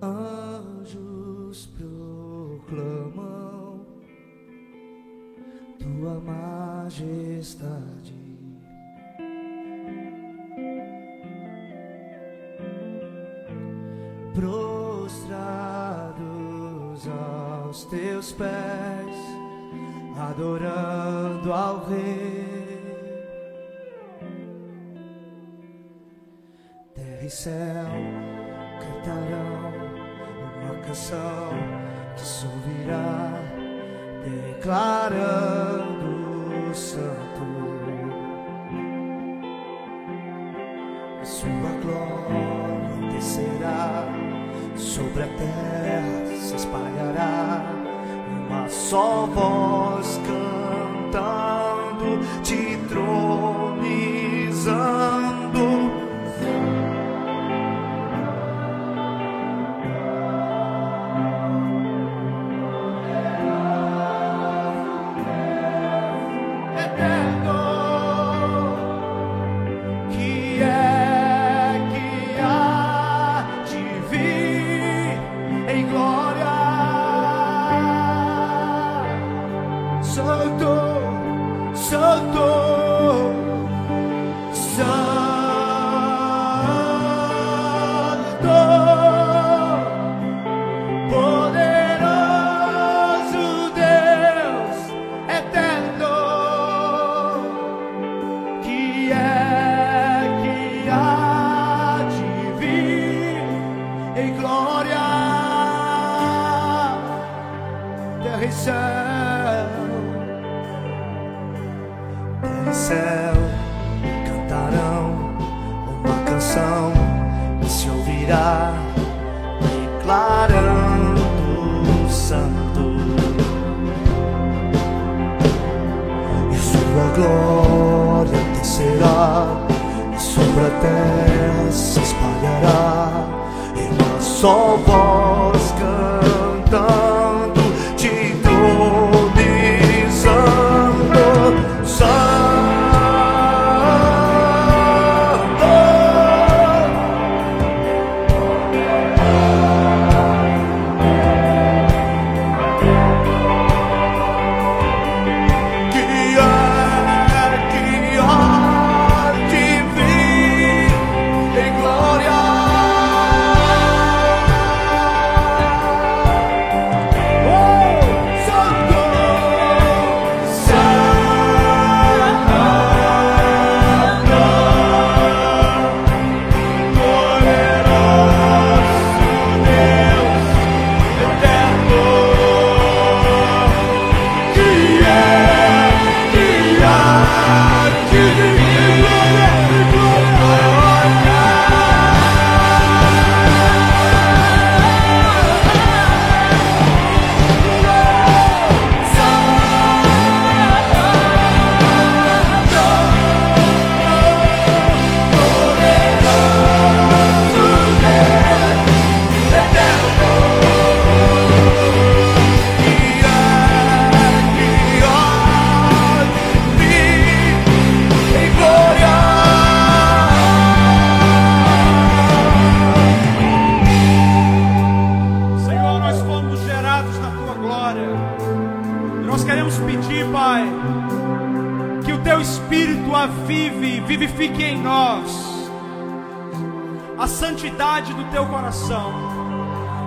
Anjos proclamam tua majestade. Prostrados aos teus pés, adorando ao Rei. Terra e céu cantarão canção que se ouvirá declarando santo. A sua glória descerá sobre a terra se espalhará uma só voz céu cantarão uma canção que se ouvirá declarando santo. E sua glória descerá e sobre a terra se espalhará em uma só voz cantando santidade do teu coração.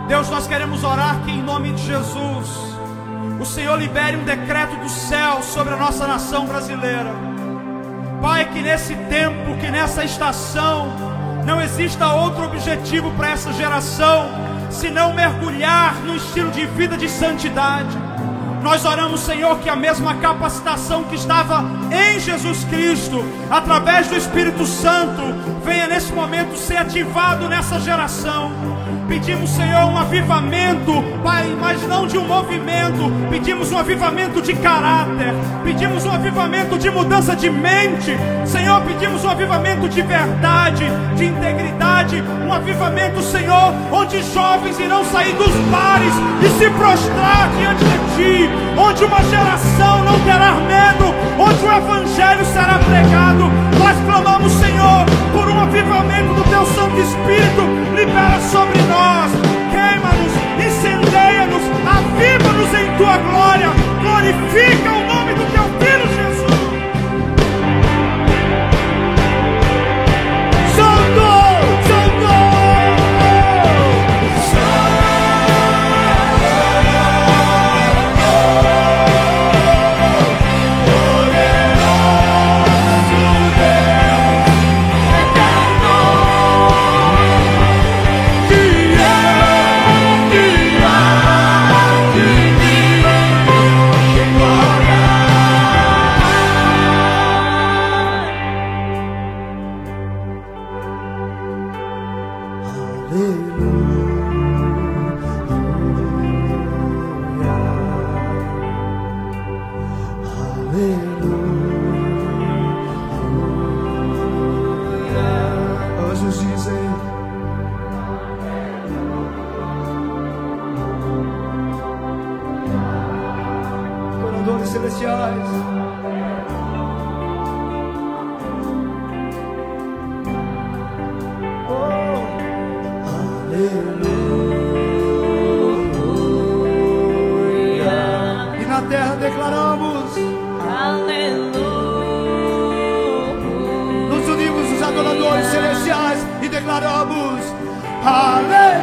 Deus, nós queremos orar que em nome de Jesus o Senhor libere um decreto do céu sobre a nossa nação brasileira. Pai, que nesse tempo, que nessa estação, não exista outro objetivo para essa geração senão mergulhar no estilo de vida de santidade. Nós oramos, Senhor, que a mesma capacitação que estava em Jesus Cristo, através do Espírito Santo, venha nesse momento ser ativado nessa geração. Pedimos, Senhor, um avivamento, Pai, mas não de um movimento. Pedimos um avivamento de caráter. Pedimos um avivamento de mudança de mente. Senhor, pedimos um avivamento de verdade, de integridade. Um avivamento, Senhor, onde jovens irão sair dos bares e se prostrar diante de Ti. Onde uma geração não terá medo. Onde o Evangelho será celestiais. Oh, aleluia. E na terra declaramos, nos unimos os adoradores celestiais e declaramos, aleluia.